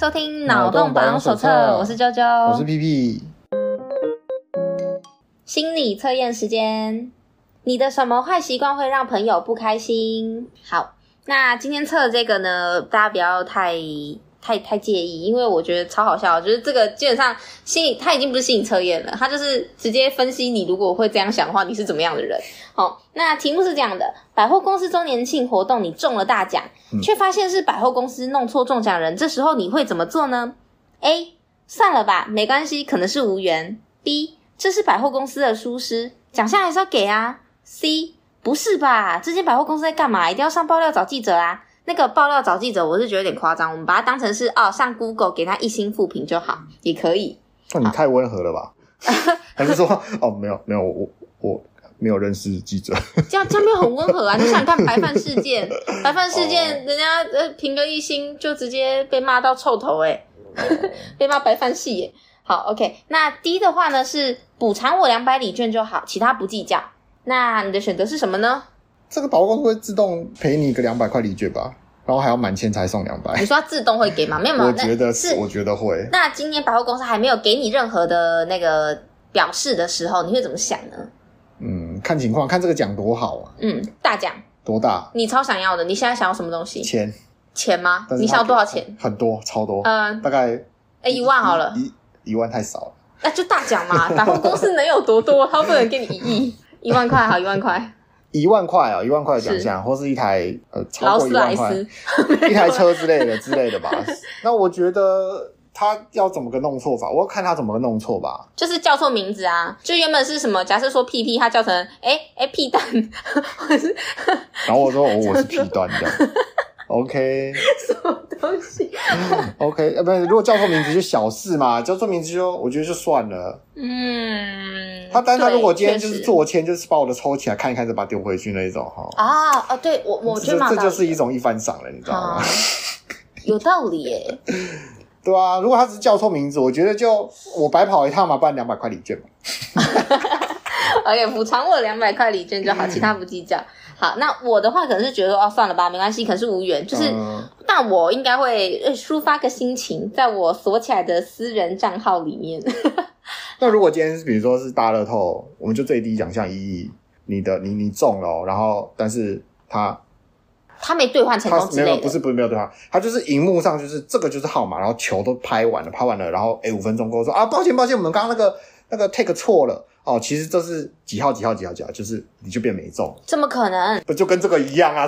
收听脑洞榜手册，我是啾啾，我是屁屁。心理测验时间，你的什么坏习惯会让朋友不开心？好，那今天测的这个呢，大家不要太。太太介意，因为我觉得超好笑。就是这个基本上心理，他已经不是心理测验了，他就是直接分析你如果会这样想的话，你是怎么样的人。好，那题目是这样的：百货公司周年庆活动，你中了大奖，却发现是百货公司弄错中奖人，这时候你会怎么做呢？A. 算了吧，没关系，可能是无缘。B. 这是百货公司的疏失，奖项还是要给啊。C. 不是吧，这间百货公司在干嘛？一定要上爆料找记者啊。那个爆料找记者，我是觉得有点夸张。我们把它当成是哦，上 Google 给他一星负评就好，也可以。那、哦、你太温和了吧？还是说哦，没有没有，我我没有认识记者。这样这样没有很温和啊？你想看白饭事件？白饭事件，人家呃评个一星就直接被骂到臭头哎，被骂白饭系耶。好，OK，那 D 的话呢是补偿我两百礼券就好，其他不计较。那你的选择是什么呢？这个百货公司会自动赔你个两百块礼券吧，然后还要满千才送两百。你说它自动会给吗？没有没有，我觉得是，我觉得会。那今年百货公司还没有给你任何的那个表示的时候，你会怎么想呢？嗯，看情况，看这个奖多好啊。嗯，大奖多大？你超想要的，你现在想要什么东西？钱？钱吗？你想要多少钱？很多，超多。嗯，大概哎一万好了。一一万太少了。那就大奖嘛，百货公司能有多多？他不能给你一亿，一万块好，一万块。一万块啊，一万块的奖项，或是一台呃超过一万块，一台车之类的 之类的吧。那我觉得他要怎么个弄错法？我要看他怎么个弄错吧。就是叫错名字啊，就原本是什么？假设说屁屁，他叫成哎哎屁蛋，或是然后我说我我是屁蛋这样。OK，什么东西？OK，呃，不是，如果叫错名字就小事嘛，叫错名字就我觉得就算了。嗯，他但他如果今天就是做签，就是把我的抽起来看一看，再把它丢回去那一种哈。啊啊，对我我觉得这就是一种一番赏了，你知道吗？有道理耶。对啊，如果他只是叫错名字，我觉得就我白跑一趟嘛，不然两百块礼券嘛。OK，补偿我两百块礼券就好，其他不计较。好，那我的话可能是觉得哦，算了吧，没关系，可能是无缘，就是，嗯、但我应该会抒发个心情，在我锁起来的私人账号里面。那如果今天是比如说是大乐透，我们就最低奖项一亿，你的你你中了，哦，然后但是他他没兑换成功之类的，没有不是不是没有兑换，他就是荧幕上就是这个就是号码，然后球都拍完了，拍完了，然后诶五分钟过后说啊，抱歉抱歉，我们刚刚那个那个 take 错了。哦，其实这是几号几号几号几号，就是你就变没中，怎么可能？不就跟这个一样啊？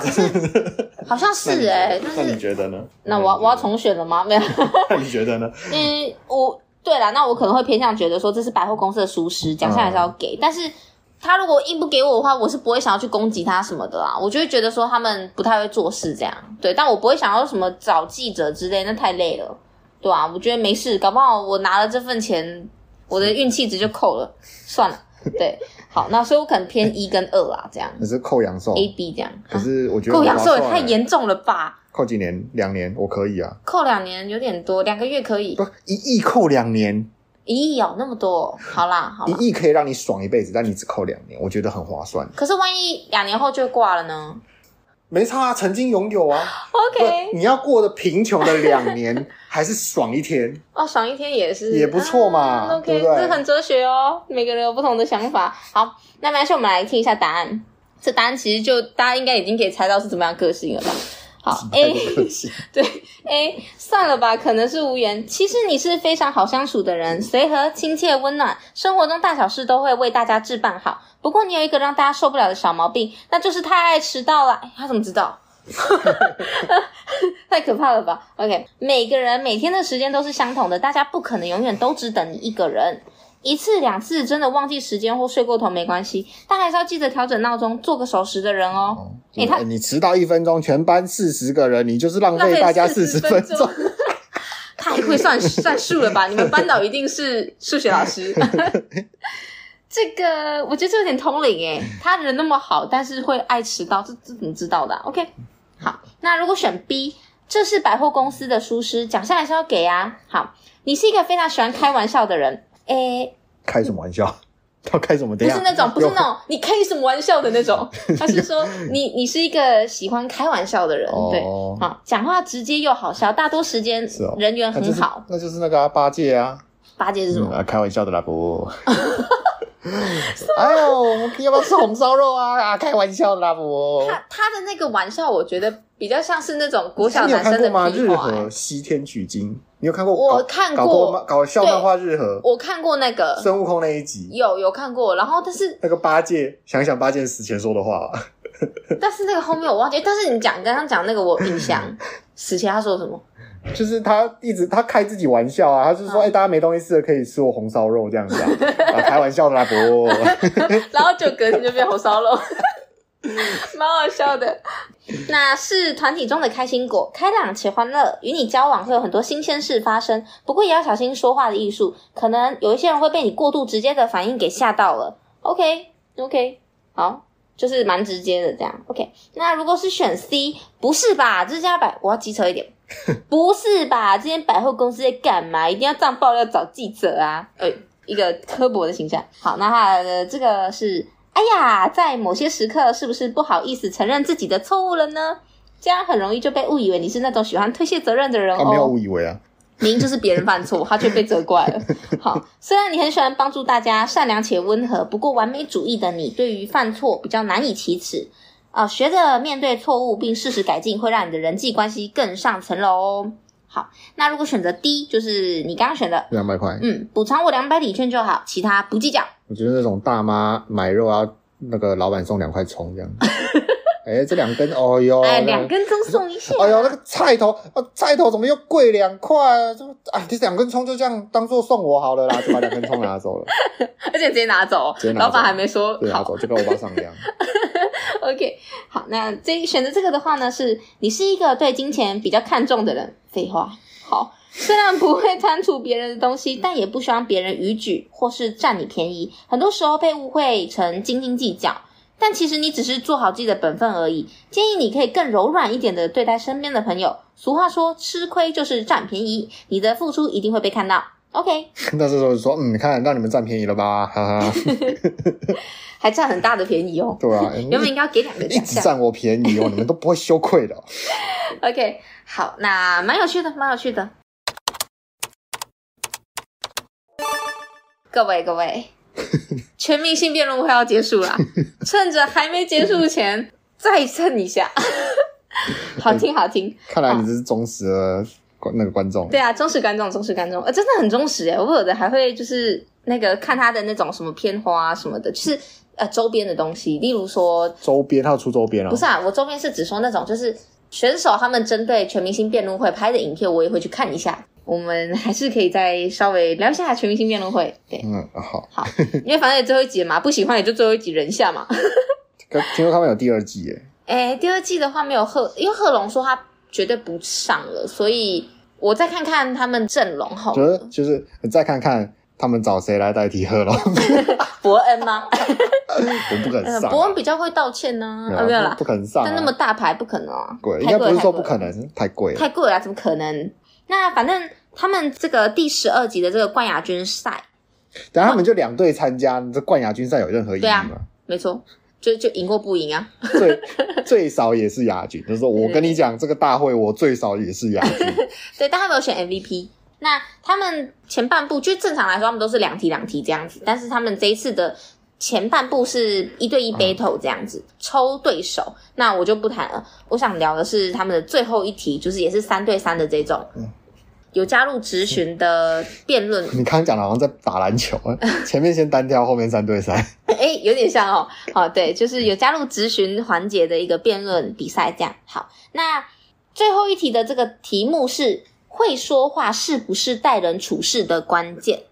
好像是哎、欸，那你觉得呢？那我我要重选了吗？没有？那你觉得呢？嗯，我对啦，那我可能会偏向觉得说这是百货公司的疏失，奖项还是要给。嗯、但是他如果硬不给我的话，我是不会想要去攻击他什么的啦。我就会觉得说他们不太会做事这样，对。但我不会想要什么找记者之类，那太累了，对啊，我觉得没事，搞不好我拿了这份钱。我的运气值就扣了，算了，对，好，那所以我可能偏一跟二啦，这样。可是扣阳寿，A B 这样。可是我觉得我扣阳寿也太严重了吧？扣几年？两年？我可以啊。扣两年有点多，两个月可以。不，一亿扣两年，一亿哦，那么多，好啦，好啦。一亿可以让你爽一辈子，但你只扣两年，我觉得很划算。可是万一两年后就挂了呢？没差啊，曾经拥有啊。OK，你要过的贫穷的两年，还是爽一天？哦，爽一天也是也不错嘛。啊、OK，这很哲学哦，每个人有不同的想法。好，那没关系，我们来听一下答案。这答案其实就大家应该已经可以猜到是怎么样个性了吧？好，A，对，A，算了吧，可能是无缘。其实你是非常好相处的人，随和、亲切、温暖，生活中大小事都会为大家置办好。不过你有一个让大家受不了的小毛病，那就是太爱迟到了。他怎么知道？太可怕了吧？OK，每个人每天的时间都是相同的，大家不可能永远都只等你一个人。一次两次真的忘记时间或睡过头没关系，但还是要记得调整闹钟，做个守时的人哦。你、哦，他、欸、你迟到一分钟，全班四十个人，你就是浪费大家四十分钟。太会算算数了吧？你们班导一定是数学老师。这个我觉得这有点通灵哎，他人那么好，但是会爱迟到，这这怎么知道的、啊、？OK，好，那如果选 B，这是百货公司的疏失，奖项还是要给啊。好，你是一个非常喜欢开玩笑的人。诶，开什么玩笑？他开什么？不是那种，不是那种，你开什么玩笑的那种。他是说 你，你是一个喜欢开玩笑的人，哦、对，好，讲话直接又好笑，大多时间人缘很好那、就是。那个、啊、八戒啊，八戒是什么？开玩笑的啦，不。哎呦，要不要吃红烧肉啊？啊，开玩笑的啦，不。他他的那个玩笑，我觉得比较像是那种国小男生的、欸、吗？日和西天取经，你有看过？我看过，过搞笑漫画日和，我看过那个孙悟空那一集，有有看过。然后但是那个八戒，想想八戒死前说的话。但是那个后面我忘记，但是你讲刚刚讲那个我印象，死前他说什么？就是他一直他开自己玩笑啊，他就说，哎、大家没东西吃了，可以吃我红烧肉这样子啊，啊开玩笑的啦，不。然后就隔天就变红烧肉，蛮好笑的。那是团体中的开心果，开朗且欢乐，与你交往会有很多新鲜事发生，不过也要小心说话的艺术，可能有一些人会被你过度直接的反应给吓到了。OK OK，好。就是蛮直接的这样，OK。那如果是选 C，不是吧？这家百，我要机车一点，不是吧？这间百货公司在干嘛？一定要这样爆料找记者啊？呃，一个刻薄的形象。好，那他的这个是，哎呀，在某些时刻是不是不好意思承认自己的错误了呢？这样很容易就被误以为你是那种喜欢推卸责任的人哦。他没有误以为啊。明明就是别人犯错，他却被责怪了。好，虽然你很喜欢帮助大家，善良且温和，不过完美主义的你对于犯错比较难以启齿啊。学着面对错误并适时改进，会让你的人际关系更上层楼哦。好，那如果选择 D，就是你刚刚选的两百块，嗯，补偿我两百礼券就好，其他不计较。我觉得那种大妈买肉啊，那个老板送两块葱这样。哎、欸，这两根，哦哟，哎，两根葱送一下。哎呦，那个菜头，啊，菜头怎么又贵两块？这，哎，这两根葱就这样当做送我好了啦，就把两根葱拿走了。而且直接拿走，直接拿走，老板还没说对，拿走就跟欧巴桑一样。OK，好，那这选择这个的话呢，是你是一个对金钱比较看重的人。废话，好，虽然不会贪图别人的东西，但也不希望别人逾矩或是占你便宜。很多时候被误会成斤斤计较。但其实你只是做好自己的本分而已。建议你可以更柔软一点的对待身边的朋友。俗话说，吃亏就是占便宜，你的付出一定会被看到。OK。那这时候说，嗯，你看让你们占便宜了吧？哈哈，还占很大的便宜哦。对啊，原本应该要给两个奖项。一直占我便宜哦，你们都不会羞愧的。OK，好，那蛮有趣的，蛮有趣的。各位，各位。全明星辩论会要结束了，趁着还没结束前再蹭一下，好听好听。看来你这是忠实的观那个观众。对啊，忠实观众，忠实观众，呃，真的很忠实诶。我有的还会就是那个看他的那种什么片花啊什么的，就是呃周边的东西，例如说周边，他有出周边啊？不是啊，我周边是只说那种就是选手他们针对全明星辩论会拍的影片，我也会去看一下。我们还是可以再稍微聊一下全明星辩论会，对，嗯，好，好，因为反正也最后一集嘛，不喜欢也就最后一集人下嘛。听说他们有第二季耶？诶，第二季的话没有贺，因为贺龙说他绝对不上了，所以我再看看他们阵容好了。就是就是，再看看他们找谁来代替贺龙？伯恩吗？我不可能上，伯恩比较会道歉呢，啊，没有啦，不可能上，但那么大牌不可能啊，贵，应该不是说不可能，太贵，太贵了，怎么可能？那反正他们这个第十二集的这个冠亚军赛，等下他们就两队参加，这冠亚军赛有任何意义吗？没错，就就赢或不赢啊，最最少也是亚军。就是说我跟你讲，这个大会我最少也是亚军。对，但他没有选 MVP。那他们前半部就正常来说，他们都是两题两题这样子，但是他们这一次的。前半部是一对一 battle 这样子，嗯、抽对手，那我就不谈了。我想聊的是他们的最后一题，就是也是三对三的这种，嗯、有加入质询的辩论。你刚刚讲的好像在打篮球啊，前面先单挑，后面三对三。哎、欸，有点像哦。好，对，就是有加入质询环节的一个辩论比赛这样。好，那最后一题的这个题目是会说话是不是待人处事的关键？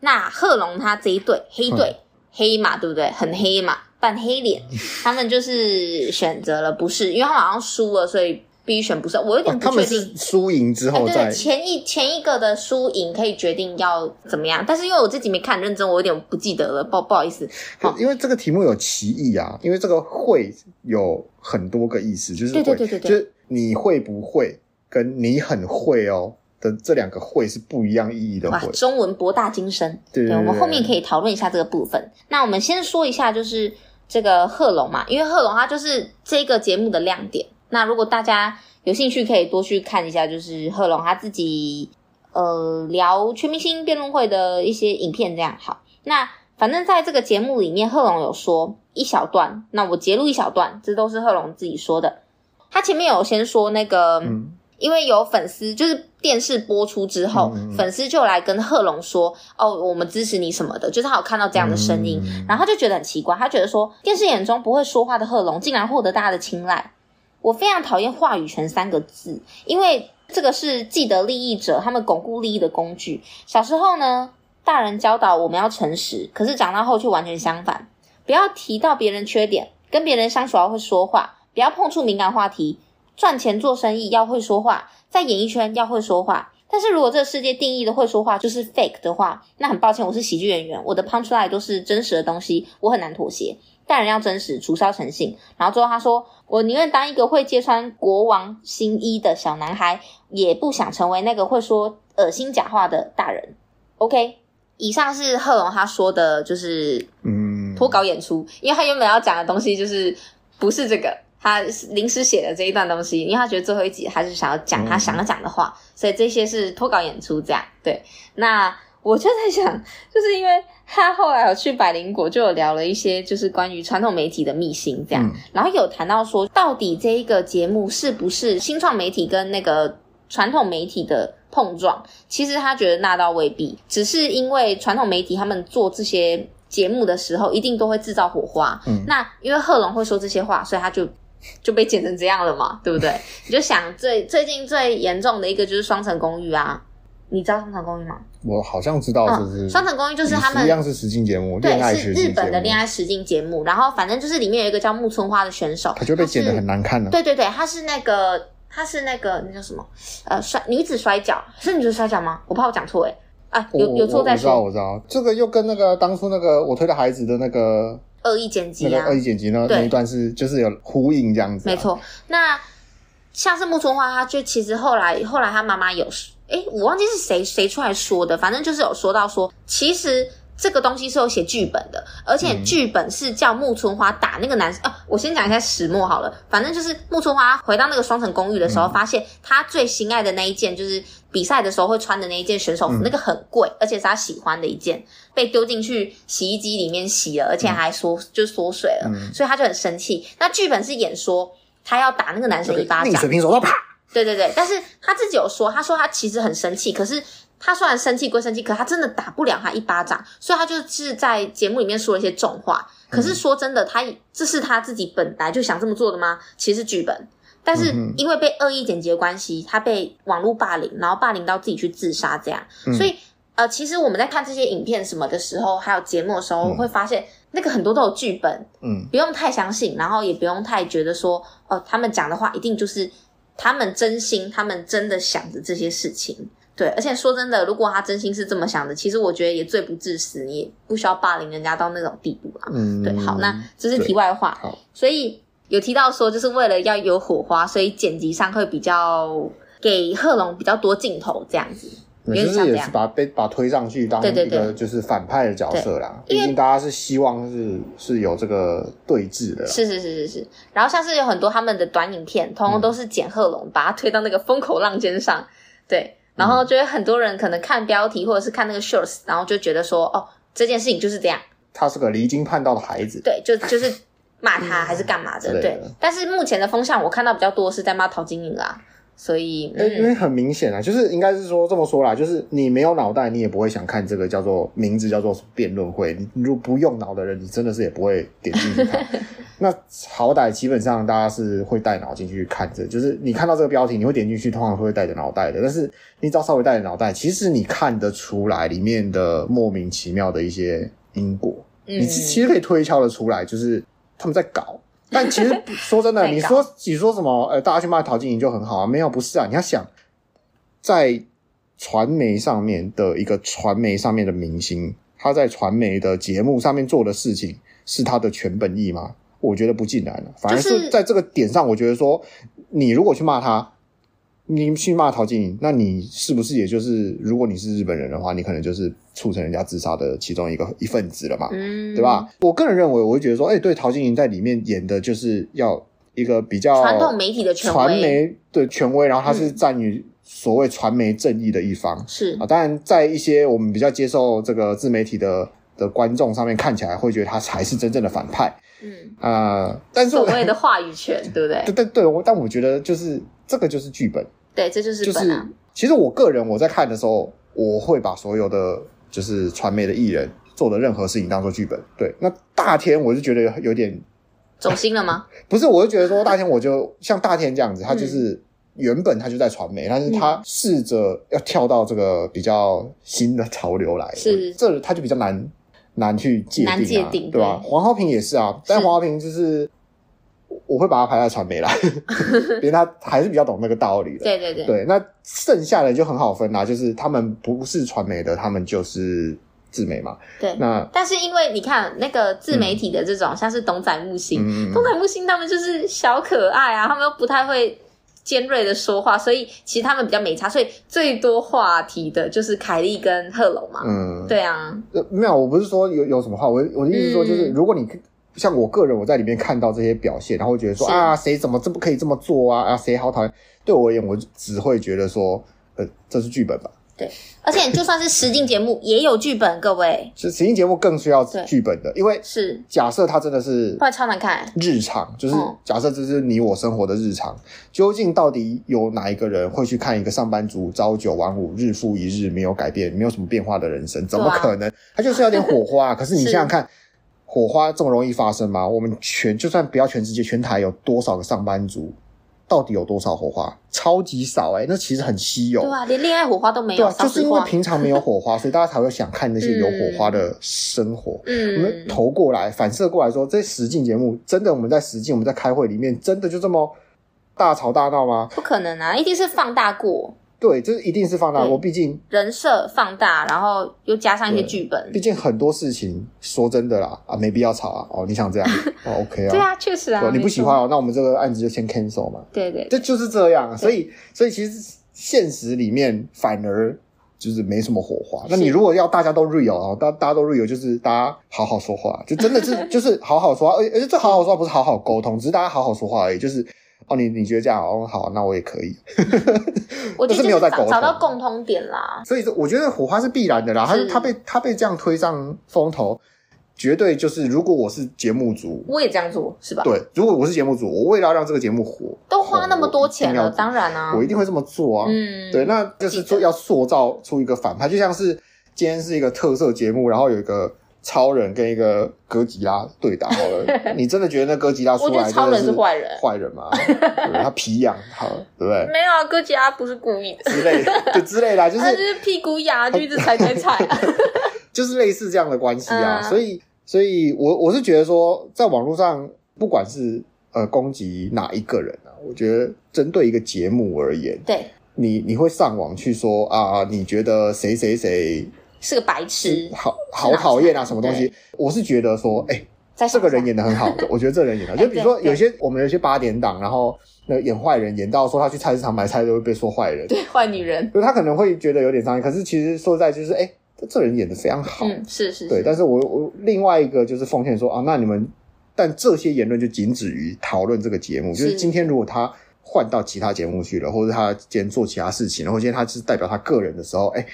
那贺龙他这一队黑队。嗯黑马对不对？很黑嘛，扮黑脸，他们就是选择了不是，因为他们好像输了，所以必须选不是。我有点不确定，哦、他们是输赢之后再、哎、前一前一个的输赢可以决定要怎么样，但是因为我自己没看认真，我有点不记得了，不不好意思。好，因为这个题目有歧义啊，因为这个会有很多个意思，就是，对对对对对，就是你会不会跟你很会哦的这两个会是不一样意义的会。中文博大精深，对，对，对，对，我们后面可以讨论一下这个部分。那我们先说一下，就是这个贺龙嘛，因为贺龙他就是这个节目的亮点。那如果大家有兴趣，可以多去看一下，就是贺龙他自己呃聊全明星辩论会的一些影片，这样好。那反正在这个节目里面，贺龙有说一小段，那我截录一小段，这都是贺龙自己说的。他前面有先说那个，嗯、因为有粉丝，就是电视播出之后，嗯、粉丝就来跟贺龙说：“哦，我们支持你什么的。”就是他有看到这样的声音，嗯、然后他就觉得很奇怪，他觉得说电视眼中不会说话的贺龙，竟然获得大家的青睐。我非常讨厌话语权三个字，因为这个是既得利益者他们巩固利益的工具。小时候呢，大人教导我们要诚实，可是长大后却完全相反。不要提到别人缺点，跟别人相处要会说话，不要碰触敏感话题。赚钱做生意要会说话，在演艺圈要会说话。但是如果这个世界定义的会说话就是 fake 的话，那很抱歉，我是喜剧演员，我的 punchline 都是真实的东西，我很难妥协。待人要真实，处事要诚信。然后最后他说：“我宁愿当一个会揭穿国王新衣的小男孩，也不想成为那个会说恶心假话的大人。” OK，以上是贺龙他说的，就是嗯脱稿演出，因为他原本要讲的东西就是不是这个，他临时写的这一段东西，因为他觉得最后一集还是想要讲他想要讲的话，所以这些是脱稿演出这样。对，那。我就在想，就是因为他后来有去百灵果，就有聊了一些就是关于传统媒体的秘辛这样，嗯、然后有谈到说，到底这一个节目是不是新创媒体跟那个传统媒体的碰撞？其实他觉得那倒未必，只是因为传统媒体他们做这些节目的时候，一定都会制造火花。嗯，那因为贺龙会说这些话，所以他就就被剪成这样了嘛，对不对？你就想最最近最严重的一个就是双层公寓啊。你知道《双层公寓》吗？我好像知道，就是《双层公寓》就是他们一样是实境节目，对，是日本的恋爱实境节目。然后反正就是里面有一个叫木村花的选手，他就被剪得很难看了。对对对，他是那个，他是那个，那叫什么？呃，摔女子摔跤是女子摔跤吗？我怕我讲错诶啊，有有错再说。我知道，我知道，这个又跟那个当初那个我推的孩子的那个恶意剪辑啊，恶意剪辑那那一段是就是有呼应这样子。没错，那像是木村花，他就其实后来后来他妈妈有。诶，我忘记是谁谁出来说的，反正就是有说到说，其实这个东西是有写剧本的，而且剧本是叫木村花打那个男生。啊，我先讲一下始末好了，反正就是木村花回到那个双层公寓的时候，发现他最心爱的那一件，就是比赛的时候会穿的那一件选手服，那个很贵，而且是他喜欢的一件，被丢进去洗衣机里面洗了，而且还缩就缩水了，所以他就很生气。那剧本是演说他要打那个男生一巴掌，水平手啪。对对对，但是他自己有说，他说他其实很生气，可是他虽然生气归生气，可他真的打不了他一巴掌，所以他就是在节目里面说了一些重话。可是说真的，他这是他自己本来就想这么做的吗？其实是剧本，但是因为被恶意剪辑的关系，他被网络霸凌，然后霸凌到自己去自杀这样。所以呃，其实我们在看这些影片什么的时候，还有节目的时候，会发现那个很多都有剧本，嗯，不用太相信，然后也不用太觉得说，哦，他们讲的话一定就是。他们真心，他们真的想着这些事情，对。而且说真的，如果他真心是这么想的，其实我觉得也罪不至死，你也不需要霸凌人家到那种地步啊。嗯，对。好，那这是题外话。好，所以有提到说，就是为了要有火花，所以剪辑上会比较给贺龙比较多镜头这样子。就是也是把被把推上去当一个就是反派的角色啦，毕竟大家是希望是是有这个对峙的。是是是是是，然后像是有很多他们的短影片，通通都是简贺珑，把他推到那个风口浪尖上，对，然后就有很多人可能看标题或者是看那个 shorts，然后就觉得说，哦，这件事情就是这样。他是个离经叛道的孩子，对，就就是骂他还是干嘛的，对。但是目前的风向我看到比较多是在骂陶晶莹啦。所以，嗯、因为很明显啊，就是应该是说这么说啦，就是你没有脑袋，你也不会想看这个叫做名字叫做辩论会。你如果不用脑的人，你真的是也不会点进去看。那好歹基本上大家是会带脑进去看这，就是你看到这个标题，你会点进去，通常会带着脑袋的。但是你只要稍微带着脑袋，其实你看得出来里面的莫名其妙的一些因果，嗯、你其实可以推敲的出来，就是他们在搞。但其实 说真的，你说你说什么？呃，大家去骂陶晶莹就很好啊？没有，不是啊！你要想，在传媒上面的一个传媒上面的明星，他在传媒的节目上面做的事情，是他的全本意吗？我觉得不尽然了。反而是在这个点上，我觉得说，你如果去骂他，你去骂陶晶莹，那你是不是也就是，如果你是日本人的话，你可能就是促成人家自杀的其中一个一份子了嘛，嗯，对吧？我个人认为，我会觉得说，哎、欸，对，陶晶莹在里面演的就是要一个比较传统媒体的权威，传媒的权威，然后他是站于所谓传媒正义的一方，嗯、是啊。当然，在一些我们比较接受这个自媒体的的观众上面，看起来会觉得他才是真正的反派，嗯啊、呃。但是所谓的话语权，对不对？对对对，我但我觉得就是这个就是剧本。对，这就是本、啊、就是，其实我个人我在看的时候，我会把所有的就是传媒的艺人做的任何事情当做剧本。对，那大天我就觉得有点走心了吗？不是，我就觉得说大天，我就像大天这样子，他就是原本他就在传媒，嗯、但是他试着要跳到这个比较新的潮流来，是这他就比较难难去界定、啊，难界定，对吧？黄浩平也是啊，但黄浩平就是。我会把他排在传媒啦，因为他还是比较懂那个道理的。对对对，对，那剩下的就很好分啦，就是他们不是传媒的，他们就是自媒嘛。对，那但是因为你看那个自媒体的这种，嗯、像是东仔木星，嗯、东仔木星他们就是小可爱啊，他们又不太会尖锐的说话，所以其实他们比较没差，所以最多话题的就是凯莉跟贺龙嘛。嗯，对啊，呃，没有，我不是说有有什么话，我我的意思是说就是如果你。像我个人，我在里面看到这些表现，然后觉得说啊，谁怎么这么可以这么做啊？啊，谁好讨厌？对我而言，我只会觉得说，呃，这是剧本吧。对，而且就算是实境节目，也有剧本，各位。其实实境节目更需要剧本的，因为是假设它真的是，不然超难看。日常就是假设这是你我生活的日常，究竟到底有哪一个人会去看一个上班族朝九晚五、日复一日没有改变、没有什么变化的人生？怎么可能？他就是要点火花。可是你想想看。火花这么容易发生吗？我们全就算不要全世界，全台有多少个上班族，到底有多少火花？超级少哎、欸，那其实很稀有。对啊，连恋爱火花都没有。对啊，就是因为平常没有火花，所以大家才会想看那些有火花的生活。嗯，我们投过来，反射过来说，这实境节目真的我们在实境，我们在开会里面，真的就这么大吵大闹吗？不可能啊，一定是放大过。对，这一定是放大我，毕竟人设放大，然后又加上一些剧本。毕竟很多事情，说真的啦，啊，没必要吵啊。哦，你想这样，哦，OK 啊。对啊，确实啊。你不喜欢哦，那我们这个案子就先 cancel 嘛。对对，这就是这样。所以，所以其实现实里面反而就是没什么火花。那你如果要大家都 real 哦，大大家都 real，就是大家好好说话，就真的是 就是好好说话，而而且这好好说话不是好好沟通，只是大家好好说话而已，就是。哦，你你觉得这样哦好，那我也可以。我觉得 就是没有在找找到共通点啦。所以说，我觉得火花是必然的啦。他他被他被这样推上风头，绝对就是如果我是节目组，我也这样做是吧？对，如果我是节目组，我为了让这个节目火，都花那么多钱了，当然啊，我一定会这么做啊。嗯，对，那就是说要塑造出一个反派，就像是今天是一个特色节目，然后有一个。超人跟一个哥吉拉对打好了，你真的觉得那哥吉拉出来真的是坏人？坏人吗？他皮痒，好，对不对？没有啊，哥吉拉不是故意的，之类的，就之类的，就是他就是屁股痒，就一直踩踩踩，就是类似这样的关系啊。所以，所以我我是觉得说，在网络上，不管是呃攻击哪一个人啊，我觉得针对一个节目而言，对，你你会上网去说啊，你觉得谁谁谁？是个白痴，好好讨厌啊！什么东西？我是觉得说，哎、欸，这个人演的很好的，我觉得这个人演的，就比如说有些我们有些八点档，然后那演坏人演到说他去菜市场买菜都会被说坏人，对，坏女人，就他可能会觉得有点伤心。可是其实说实在就是，哎、欸，这人演的非常好，嗯，是是，是，对。但是我我另外一个就是奉劝说啊，那你们，但这些言论就仅止于讨论这个节目，就是今天如果他换到其他节目去了，或者他今天做其他事情，然后今天他是代表他个人的时候，哎、欸。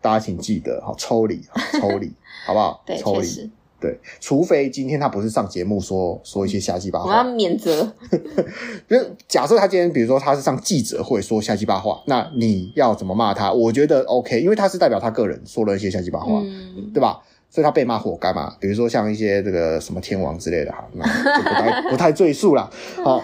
大家请记得，好抽离，抽离，好不好？对，抽离，对，除非今天他不是上节目说说一些瞎鸡巴话，我要免责。就假设他今天，比如说他是上记者会说瞎鸡巴话，那你要怎么骂他？我觉得 OK，因为他是代表他个人说了一些瞎鸡巴话，嗯、对吧？所以他被骂活该嘛。比如说像一些这个什么天王之类的哈，那就不太 不太赘述了。好，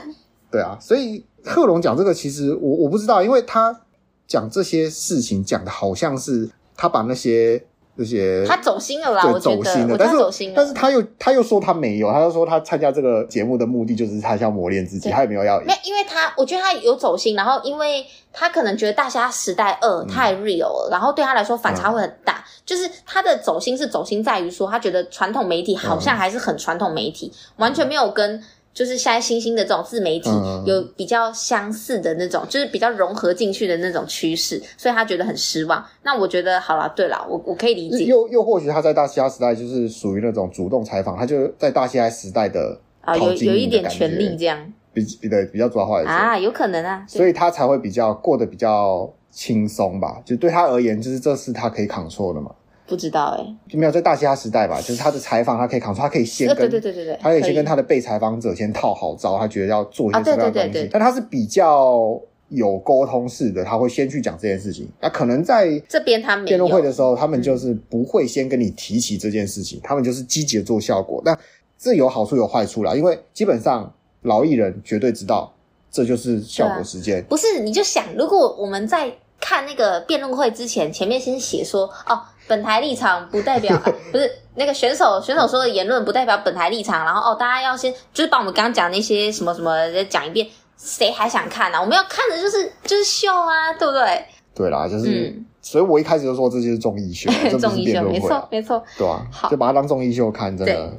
对啊，所以贺龙讲这个，其实我我不知道，因为他讲这些事情讲的好像是。他把那些那些他走心了啦，对，我觉得走心了，但是但是他又他又说他没有，他又说他参加这个节目的目的就是他想磨练自己，他也没有要没，因为他我觉得他有走心，然后因为他可能觉得大虾时代二太 real 了，嗯、然后对他来说反差会很大，嗯、就是他的走心是走心在于说他觉得传统媒体好像还是很传统媒体，嗯、完全没有跟。就是现在新兴的这种自媒体有比较相似的那种，嗯、就是比较融合进去的那种趋势，所以他觉得很失望。那我觉得好了，对了，我我可以理解。又又或许他在大嘻哈时代就是属于那种主动采访，他就在大嘻哈时代的啊，有有一点权利这样，比比的比较抓话啊，有可能啊，所以他才会比较过得比较轻松吧？就对他而言，就是这是他可以 control 的嘛。不知道哎、欸，就没有在大嘻哈时代吧？就是他的采访，他可以扛住，他可以先跟，对对对对对，他可以先跟他的被采访者先套好招，他觉得要做一些什么样的东西。啊、对对对对，但他是比较有沟通式的，他会先去讲这件事情。那可能在这边他们辩论会的时候，他们就是不会先跟你提起这件事情，嗯、他们就是积极的做效果。那这有好处有坏处啦，因为基本上老艺人绝对知道这就是效果时间。不是，你就想，如果我们在看那个辩论会之前，前面先写说哦。本台立场不代表，不是那个选手选手说的言论不代表本台立场。然后哦，大家要先就是把我们刚刚讲那些什么什么再讲一遍，谁还想看呢、啊？我们要看的就是就是秀啊，对不对？对啦，就是，嗯、所以我一开始就说这就是综艺秀，综艺秀没错没错，对啊，好就把它当综艺秀看，真的。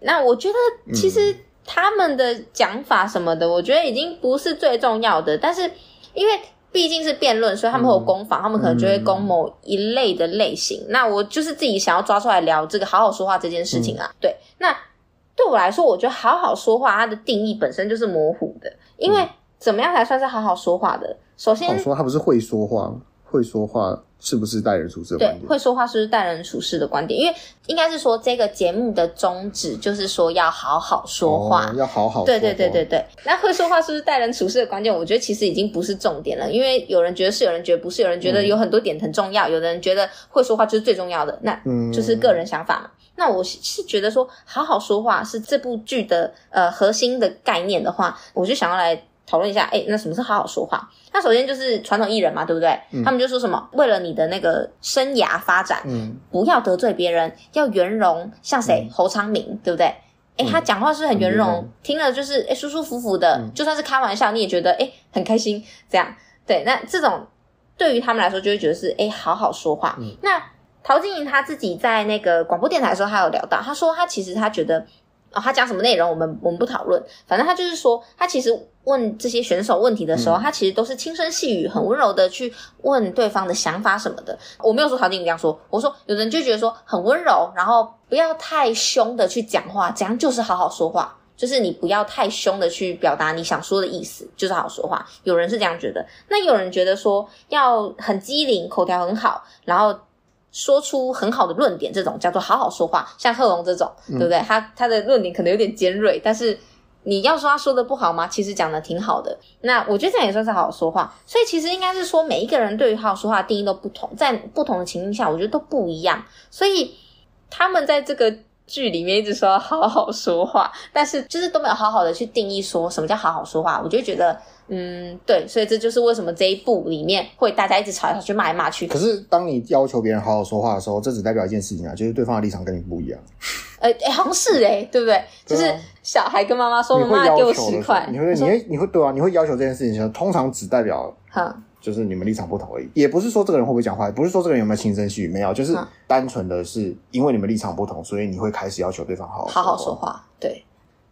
那我觉得其实他们的讲法什么的，嗯、我觉得已经不是最重要的，但是因为。毕竟是辩论，所以他们会有攻防，嗯、他们可能就会攻某一类的类型。嗯、那我就是自己想要抓出来聊这个好好说话这件事情啊。嗯、对，那对我来说，我觉得好好说话它的定义本身就是模糊的，因为怎么样才算是好好说话的？首先，好说他不是会说话，会说话。是不是待人处事的观点？对，会说话是不是待人处事的观点？因为应该是说这个节目的宗旨就是说要好好说话，哦、要好好说话。对对对对对。那会说话是不是待人处事的观点？我觉得其实已经不是重点了，因为有人觉得是，有人觉得不是，有人觉得有很多点很重要，嗯、有的人觉得会说话就是最重要的，那就是个人想法嘛。嗯、那我是觉得说好好说话是这部剧的呃核心的概念的话，我就想要来。讨论一下，哎、欸，那什么是好好说话？那首先就是传统艺人嘛，对不对？嗯、他们就说什么，为了你的那个生涯发展，嗯，不要得罪别人，要圆融，像谁？嗯、侯昌明，对不对？哎、欸，他讲话是很圆融，嗯、听了就是哎、欸、舒舒服服的，嗯、就算是开玩笑，你也觉得哎、欸、很开心，这样。对，那这种对于他们来说，就会觉得是哎、欸、好好说话。嗯、那陶晶莹他自己在那个广播电台的时候，他有聊到，他说他其实他觉得。哦，他讲什么内容，我们我们不讨论。反正他就是说，他其实问这些选手问题的时候，嗯、他其实都是轻声细语、很温柔的去问对方的想法什么的。我没有说陶晶莹这样说，我说有人就觉得说很温柔，然后不要太凶的去讲话，这样就是好好说话。就是你不要太凶的去表达你想说的意思，就是好好说话。有人是这样觉得，那有人觉得说要很机灵，口条很好，然后。说出很好的论点，这种叫做好好说话。像贺龙这种，对不对？他他的论点可能有点尖锐，但是你要说他说的不好吗？其实讲的挺好的。那我觉得这样也算是好好说话。所以其实应该是说，每一个人对于好好说话的定义都不同，在不同的情境下，我觉得都不一样。所以他们在这个。剧里面一直说要好好说话，但是就是都没有好好的去定义说什么叫好好说话。我就觉得，嗯，对，所以这就是为什么这一部里面会大家一直吵来吵去、骂来骂去。可是当你要求别人好好说话的时候，这只代表一件事情啊，就是对方的立场跟你不一样。呃，哎，好像是哎，对不对？就是小孩跟妈妈说：“妈妈给我十块。”你会，你会，你会对啊？你会要求这件事情，通常只代表哈。就是你们立场不同而已，也不是说这个人会不会讲话，不是说这个人有没有轻声细语，没有，就是单纯的是因为你们立场不同，所以你会开始要求对方好好好好说话。对，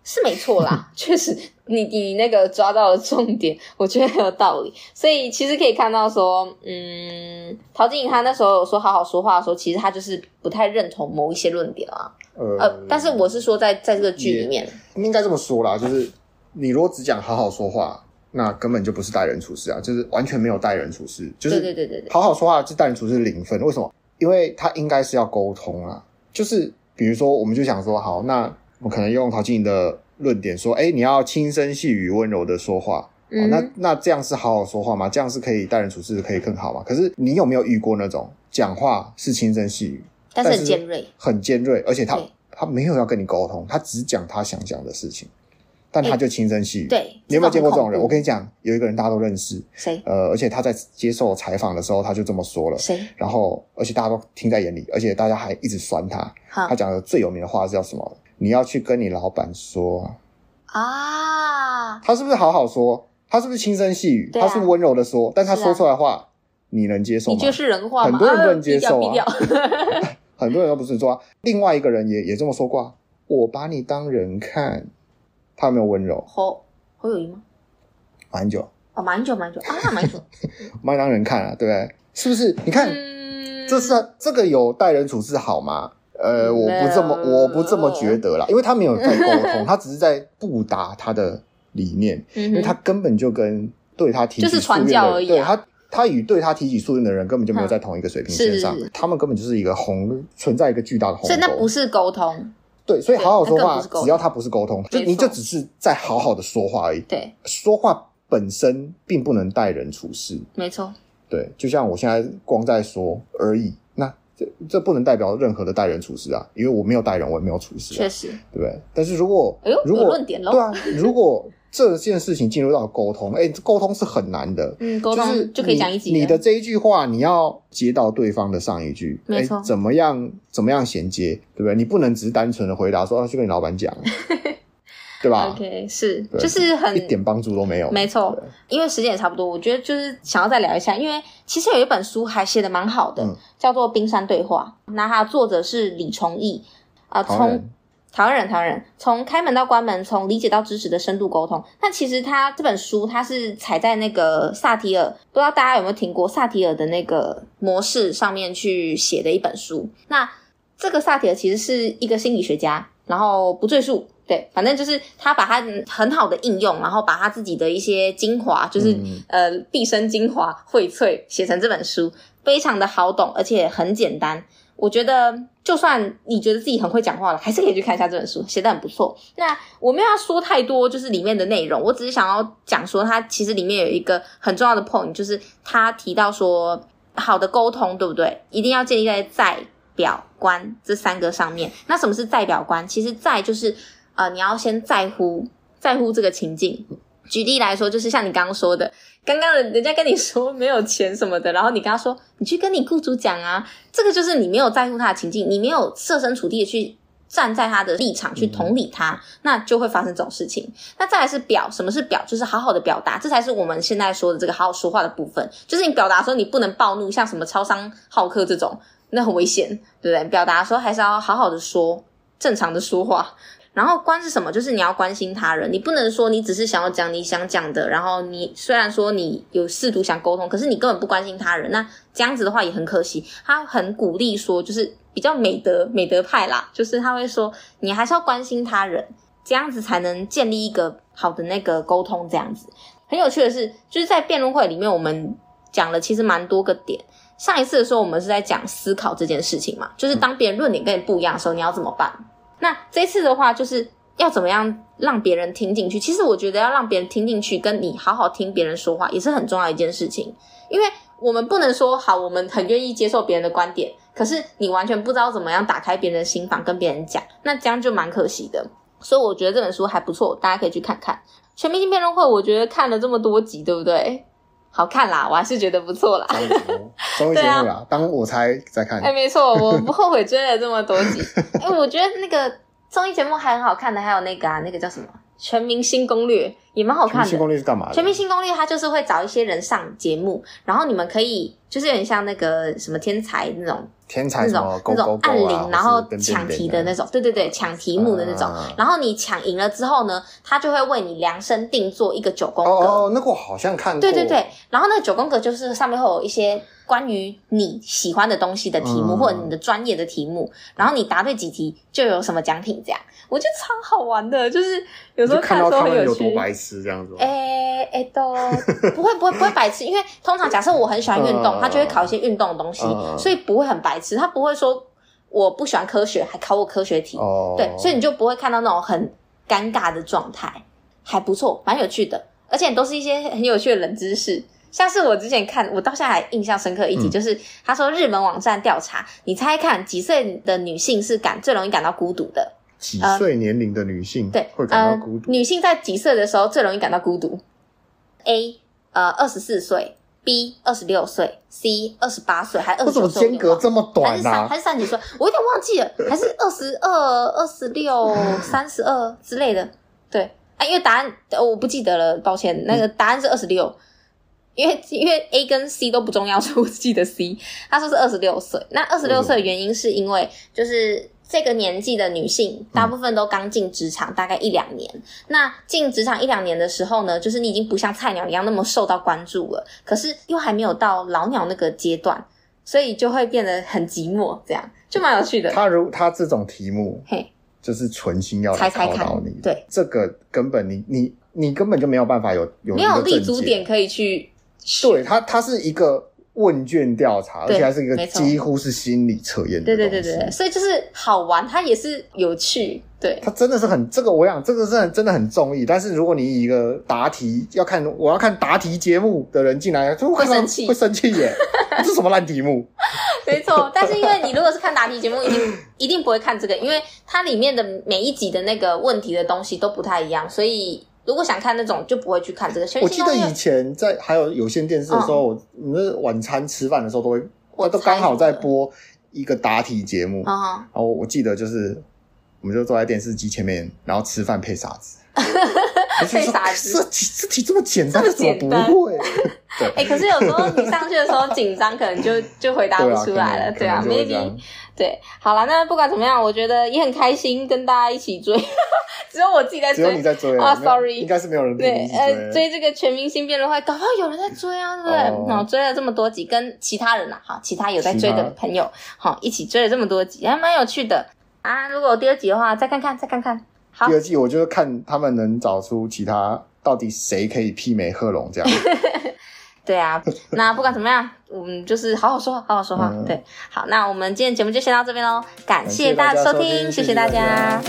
是没错啦，确实，你你那个抓到了重点，我觉得很有道理。所以其实可以看到说，嗯，陶晶莹她那时候有说好好说话的时候，其实她就是不太认同某一些论点啊。呃，呃，但是我是说在在这个剧里面，应该这么说啦，就是你如果只讲好好说话。那根本就不是待人处事啊，就是完全没有待人处事，就是对对对对，好好说话，就待人处事零分。为什么？因为他应该是要沟通啊。就是比如说，我们就想说，好，那我可能用陶晶莹的论点说，哎，你要轻声细语、温柔的说话，嗯，那那这样是好好说话吗？这样是可以待人处事，可以更好吗？可是你有没有遇过那种讲话是轻声细语，但是很尖锐，很尖锐，而且他他没有要跟你沟通，他只讲他想讲的事情。但他就轻声细语，欸，对，你有没有见过这种人？我跟你讲，有一个人大家都认识，谁？呃，而且他在接受采访的时候，他就这么说了，谁？然后，而且大家都听在眼里，而且大家还一直酸他。他讲的最有名的话是叫什么？你要去跟你老板说啊！他是不是好好说？他是不是轻声细语？啊、他是温柔的说？但他说出来的话，啊、你能接受吗？你就是人话，很多人不能接受啊，很多人都不是说。另外一个人也也这么说过，我把你当人看。他有没有温柔？侯侯友谊吗？马英九哦，马英九，马英九啊，马英九，麦当人看啊，对不对？是不是？你看，嗯、这是这个有待人处事好吗？呃，我不这么，我不这么觉得啦，因为他没有在沟通，他只是在布达他的理念，因为他根本就跟对他提起诉愿的，对他，他与对他提起诉愿的人根本就没有在同一个水平线上，他们根本就是一个鸿存在一个巨大的鸿沟，所以那不是沟通，对，所以好好说话，只要他不是沟通，就你就只是在好好的说话而已，对，说话本身并不能待人处事，没错，对，就像我现在光在说而已。那这这不能代表任何的待人处事啊，因为我没有待人，我也没有处事，确实，对不对？但是如果，哎呦，如果有论点喽。对啊，如果这件事情进入到沟通，哎，沟通是很难的，嗯，沟通就可以讲一集。你的这一句话，你要接到对方的上一句，没错，怎么样，怎么样衔接，对不对？你不能只是单纯的回答说，啊，去跟你老板讲。对吧？OK，是，就是很一点帮助都没有。没错，因为时间也差不多，我觉得就是想要再聊一下，因为其实有一本书还写的蛮好的，嗯、叫做《冰山对话》，那它作者是李崇义啊，从台湾人，台湾人，从开门到关门，从理解到支持的深度沟通。那其实他这本书，他是踩在那个萨提尔，不知道大家有没有听过萨提尔的那个模式上面去写的一本书。那这个萨提尔其实是一个心理学家，然后不赘述。对，反正就是他把他很好的应用，然后把他自己的一些精华，就是、嗯、呃毕生精华荟萃写成这本书，非常的好懂，而且很简单。我觉得就算你觉得自己很会讲话了，还是可以去看一下这本书，写的很不错。那我没有要说太多，就是里面的内容，我只是想要讲说，它其实里面有一个很重要的 point，就是他提到说，好的沟通，对不对？一定要建立在在、表、观这三个上面。那什么是在表观？其实在就是。呃，你要先在乎在乎这个情境。举例来说，就是像你刚刚说的，刚刚人人家跟你说没有钱什么的，然后你跟他说，你去跟你雇主讲啊，这个就是你没有在乎他的情境，你没有设身处地的去站在他的立场去同理他，嗯、那就会发生这种事情。那再来是表，什么是表？就是好好的表达，这才是我们现在说的这个好好说话的部分。就是你表达的时候，你不能暴怒，像什么超商好客这种，那很危险，对不对？表达的时候还是要好好的说，正常的说话。然后关是什么？就是你要关心他人，你不能说你只是想要讲你想讲的。然后你虽然说你有试图想沟通，可是你根本不关心他人，那这样子的话也很可惜。他很鼓励说，就是比较美德美德派啦，就是他会说你还是要关心他人，这样子才能建立一个好的那个沟通。这样子很有趣的是，就是在辩论会里面，我们讲了其实蛮多个点。上一次的时候，我们是在讲思考这件事情嘛，就是当别人论点跟你不一样的时候，你要怎么办？那这次的话，就是要怎么样让别人听进去？其实我觉得要让别人听进去，跟你好好听别人说话，也是很重要一件事情。因为我们不能说好，我们很愿意接受别人的观点，可是你完全不知道怎么样打开别人的心房跟别人讲，那这样就蛮可惜的。所以我觉得这本书还不错，大家可以去看看《全明星辩论会》。我觉得看了这么多集，对不对？好看啦，我还是觉得不错啦。综艺 节目啦，当我才在看。哎，没错，我不后悔追了这么多集。哎，我觉得那个综艺节目还很好看的，还有那个啊，那个叫什么《全明星攻略》也蛮好看的。全明星攻略是干嘛的？全明星攻略它就是会找一些人上节目，然后你们可以就是有点像那个什么天才那种。天才那种那种按铃，然后抢题的那种，对对对，抢题目的那种。然后你抢赢了之后呢，他就会为你量身定做一个九宫格。哦，那个我好像看过。对对对，然后那个九宫格就是上面会有一些关于你喜欢的东西的题目，或者你的专业的题目。然后你答对几题就有什么奖品，这样我觉得超好玩的。就是有时候看的时候很有趣。有多白痴这样子？哎哎，都不会不会不会白痴，因为通常假设我很喜欢运动，他就会考一些运动的东西，所以不会很白痴。他不会说我不喜欢科学，还考我科学题，oh. 对，所以你就不会看到那种很尴尬的状态，还不错，蛮有趣的，而且都是一些很有趣的冷知识，像是我之前看，我到现在还印象深刻一集，嗯、就是他说日本网站调查，你猜看几岁的女性是感最容易感到孤独的？几岁年龄的女性、呃、对会感到孤独、呃？女性在几岁的时候最容易感到孤独？A 呃二十四岁。B 二十六岁，C 二十八岁，还二十九岁？间隔这么短啊？还是三还是三几岁？我有点忘记了，还是二十二、二十六、三十二之类的？对啊，因为答案我不记得了，抱歉。那个答案是二十六，因为因为 A 跟 C 都不重要，所以我记得 C。他说是二十六岁。那二十六岁的原因是因为就是这个年纪的女性，大部分都刚进职场，大概一两年。嗯、那进职场一两年的时候呢，就是你已经不像菜鸟一样那么受到关注了，可是又还没有到老鸟那个阶段，所以就会变得很寂寞，这样就蛮有趣的。他如他这种题目，嘿，就是存心要来考到你，对，这个根本你你你根本就没有办法有有没有立足点可以去，对他他是一个。问卷调查，而且还是一个几乎是心理测验。对对对对，所以就是好玩，它也是有趣。对，它真的是很这个，我想这个是很真的很中意。但是如果你以一个答题要看，我要看答题节目的人进来，就会生气，会生气耶！这是什么烂题目？没错，但是因为你如果是看答题节目，一定一定不会看这个，因为它里面的每一集的那个问题的东西都不太一样，所以。如果想看那种，就不会去看这个。我记得以前在还有有线电视的时候，我们晚餐吃饭的时候都会，我都刚好在播一个答题节目。然后我记得就是，我们就坐在电视机前面，然后吃饭配傻子。配傻子，这题这题这么简单，怎么不会？对。哎，可是有时候你上去的时候紧张，可能就就回答不出来了。对啊，maybe。对，好了，那不管怎么样，我觉得也很开心跟大家一起追。只有我自己在追，只有你在追啊！Sorry，应该是没有人对呃追这个全明星辩论会，搞不好有人在追啊，对不对？然后追了这么多集，跟其他人呐，哈，其他有在追的朋友，好，一起追了这么多集，还蛮有趣的啊！如果有第二集的话，再看看，再看看。好，第二季我就看他们能找出其他到底谁可以媲美贺龙这样。对啊，那不管怎么样，我们就是好好说话，好好说话。对，好，那我们今天节目就先到这边喽，感谢大家收听，谢谢大家。